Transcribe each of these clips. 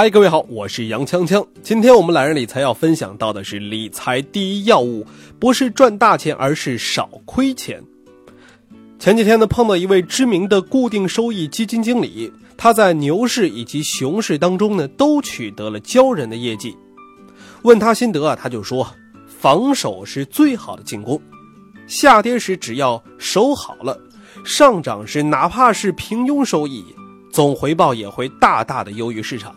嗨，各位好，我是杨锵锵。今天我们懒人理财要分享到的是理财第一要务，不是赚大钱，而是少亏钱。前几天呢，碰到一位知名的固定收益基金经理，他在牛市以及熊市当中呢，都取得了骄人的业绩。问他心得啊，他就说，防守是最好的进攻。下跌时只要守好了，上涨时哪怕是平庸收益，总回报也会大大的优于市场。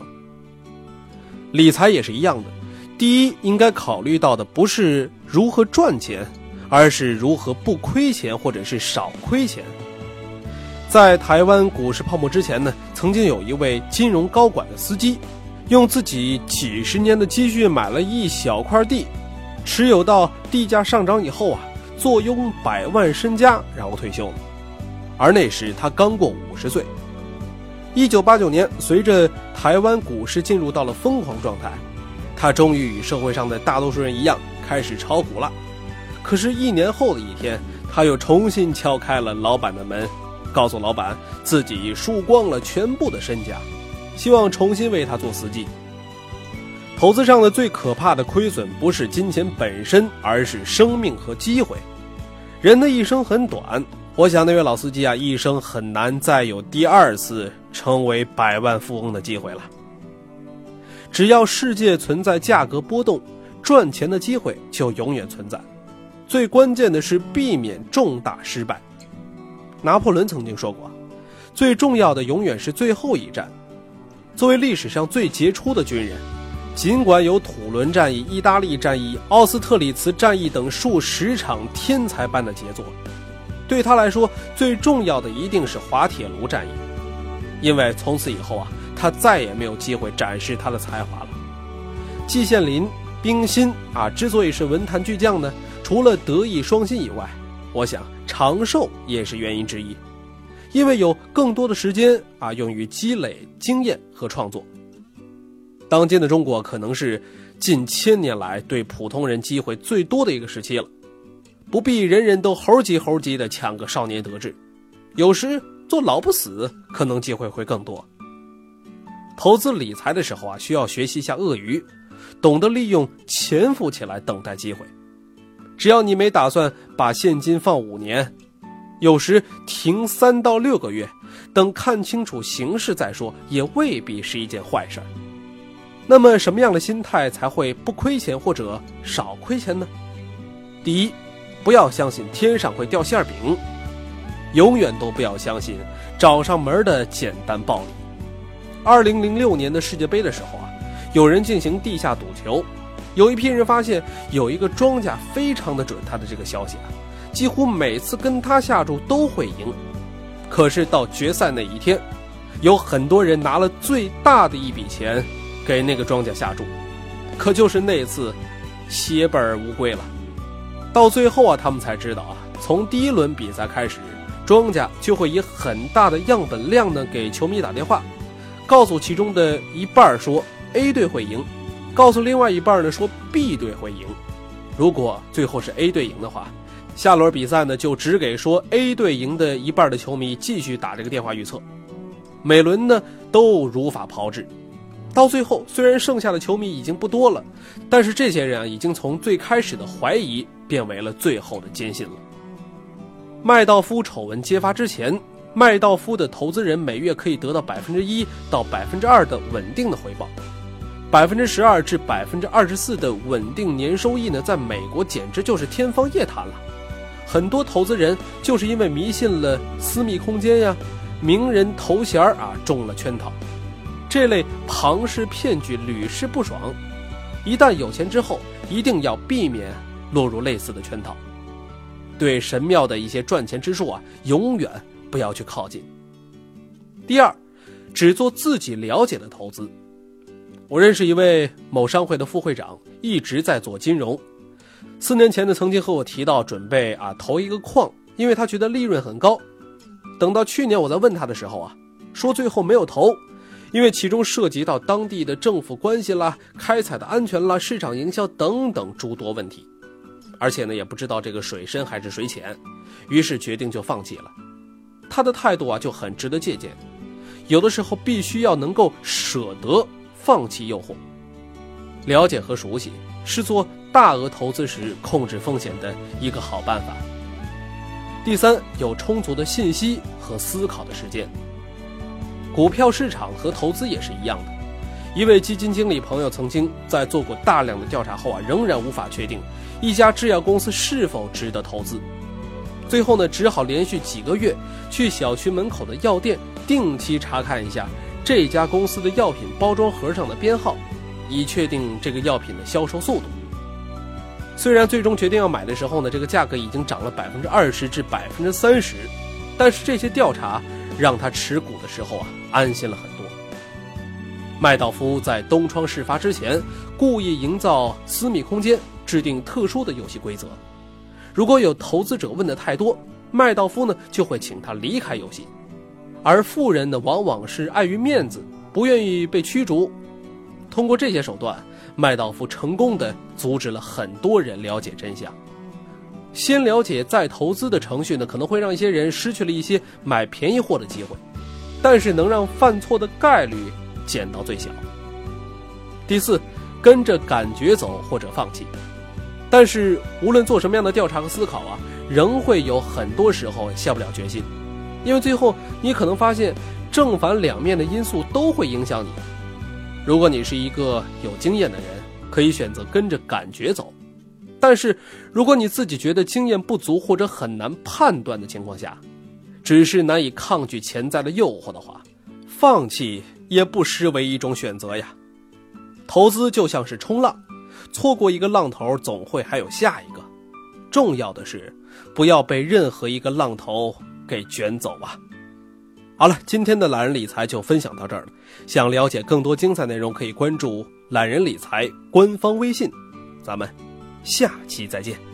理财也是一样的，第一应该考虑到的不是如何赚钱，而是如何不亏钱或者是少亏钱。在台湾股市泡沫之前呢，曾经有一位金融高管的司机，用自己几十年的积蓄买了一小块地，持有到地价上涨以后啊。坐拥百万身家，然后退休了。而那时他刚过五十岁。一九八九年，随着台湾股市进入到了疯狂状态，他终于与社会上的大多数人一样开始炒股了。可是，一年后的一天，他又重新敲开了老板的门，告诉老板自己输光了全部的身家，希望重新为他做司机。投资上的最可怕的亏损，不是金钱本身，而是生命和机会。人的一生很短，我想那位老司机啊，一生很难再有第二次成为百万富翁的机会了。只要世界存在价格波动，赚钱的机会就永远存在。最关键的是避免重大失败。拿破仑曾经说过：“最重要的永远是最后一战。”作为历史上最杰出的军人。尽管有土伦战役、意大利战役、奥斯特里茨战役等数十场天才般的杰作，对他来说最重要的一定是滑铁卢战役，因为从此以后啊，他再也没有机会展示他的才华了。季羡林、冰心啊，之所以是文坛巨匠呢，除了德艺双馨以外，我想长寿也是原因之一，因为有更多的时间啊用于积累经验和创作。当今的中国可能是近千年来对普通人机会最多的一个时期了，不必人人都猴急猴急的抢个少年得志，有时做老不死可能机会会更多。投资理财的时候啊，需要学习一下鳄鱼，懂得利用潜伏起来等待机会。只要你没打算把现金放五年，有时停三到六个月，等看清楚形势再说，也未必是一件坏事儿。那么什么样的心态才会不亏钱或者少亏钱呢？第一，不要相信天上会掉馅饼，永远都不要相信找上门的简单暴力。二零零六年的世界杯的时候啊，有人进行地下赌球，有一批人发现有一个庄家非常的准他的这个消息啊，几乎每次跟他下注都会赢。可是到决赛那一天，有很多人拿了最大的一笔钱。给那个庄家下注，可就是那次血本无归了。到最后啊，他们才知道啊，从第一轮比赛开始，庄家就会以很大的样本量呢给球迷打电话，告诉其中的一半说 A 队会赢，告诉另外一半呢说 B 队会赢。如果最后是 A 队赢的话，下轮比赛呢就只给说 A 队赢的一半的球迷继续打这个电话预测，每轮呢都如法炮制。到最后，虽然剩下的球迷已经不多了，但是这些人啊，已经从最开始的怀疑变为了最后的坚信了。麦道夫丑闻揭发之前，麦道夫的投资人每月可以得到百分之一到百分之二的稳定的回报，百分之十二至百分之二十四的稳定年收益呢，在美国简直就是天方夜谭了。很多投资人就是因为迷信了私密空间呀、名人头衔啊，中了圈套。这类庞氏骗局屡试不爽，一旦有钱之后，一定要避免落入类似的圈套。对神庙的一些赚钱之术啊，永远不要去靠近。第二，只做自己了解的投资。我认识一位某商会的副会长，一直在做金融。四年前呢，曾经和我提到准备啊投一个矿，因为他觉得利润很高。等到去年我在问他的时候啊，说最后没有投，因为其中涉及到当地的政府关系啦、开采的安全啦、市场营销等等诸多问题，而且呢也不知道这个水深还是水浅，于是决定就放弃了。他的态度啊就很值得借鉴，有的时候必须要能够舍得放弃诱惑，了解和熟悉是做。大额投资时控制风险的一个好办法。第三，有充足的信息和思考的时间。股票市场和投资也是一样的。一位基金经理朋友曾经在做过大量的调查后啊，仍然无法确定一家制药公司是否值得投资。最后呢，只好连续几个月去小区门口的药店定期查看一下这家公司的药品包装盒上的编号，以确定这个药品的销售速度。虽然最终决定要买的时候呢，这个价格已经涨了百分之二十至百分之三十，但是这些调查让他持股的时候啊安心了很多。麦道夫在东窗事发之前，故意营造私密空间，制定特殊的游戏规则。如果有投资者问的太多，麦道夫呢就会请他离开游戏，而富人呢往往是碍于面子，不愿意被驱逐。通过这些手段。麦道夫成功的阻止了很多人了解真相。先了解再投资的程序呢，可能会让一些人失去了一些买便宜货的机会，但是能让犯错的概率减到最小。第四，跟着感觉走或者放弃。但是无论做什么样的调查和思考啊，仍会有很多时候下不了决心，因为最后你可能发现正反两面的因素都会影响你。如果你是一个有经验的人，可以选择跟着感觉走；但是，如果你自己觉得经验不足或者很难判断的情况下，只是难以抗拒潜在的诱惑的话，放弃也不失为一种选择呀。投资就像是冲浪，错过一个浪头，总会还有下一个。重要的是，不要被任何一个浪头给卷走啊。好了，今天的懒人理财就分享到这儿了。想了解更多精彩内容，可以关注懒人理财官方微信。咱们下期再见。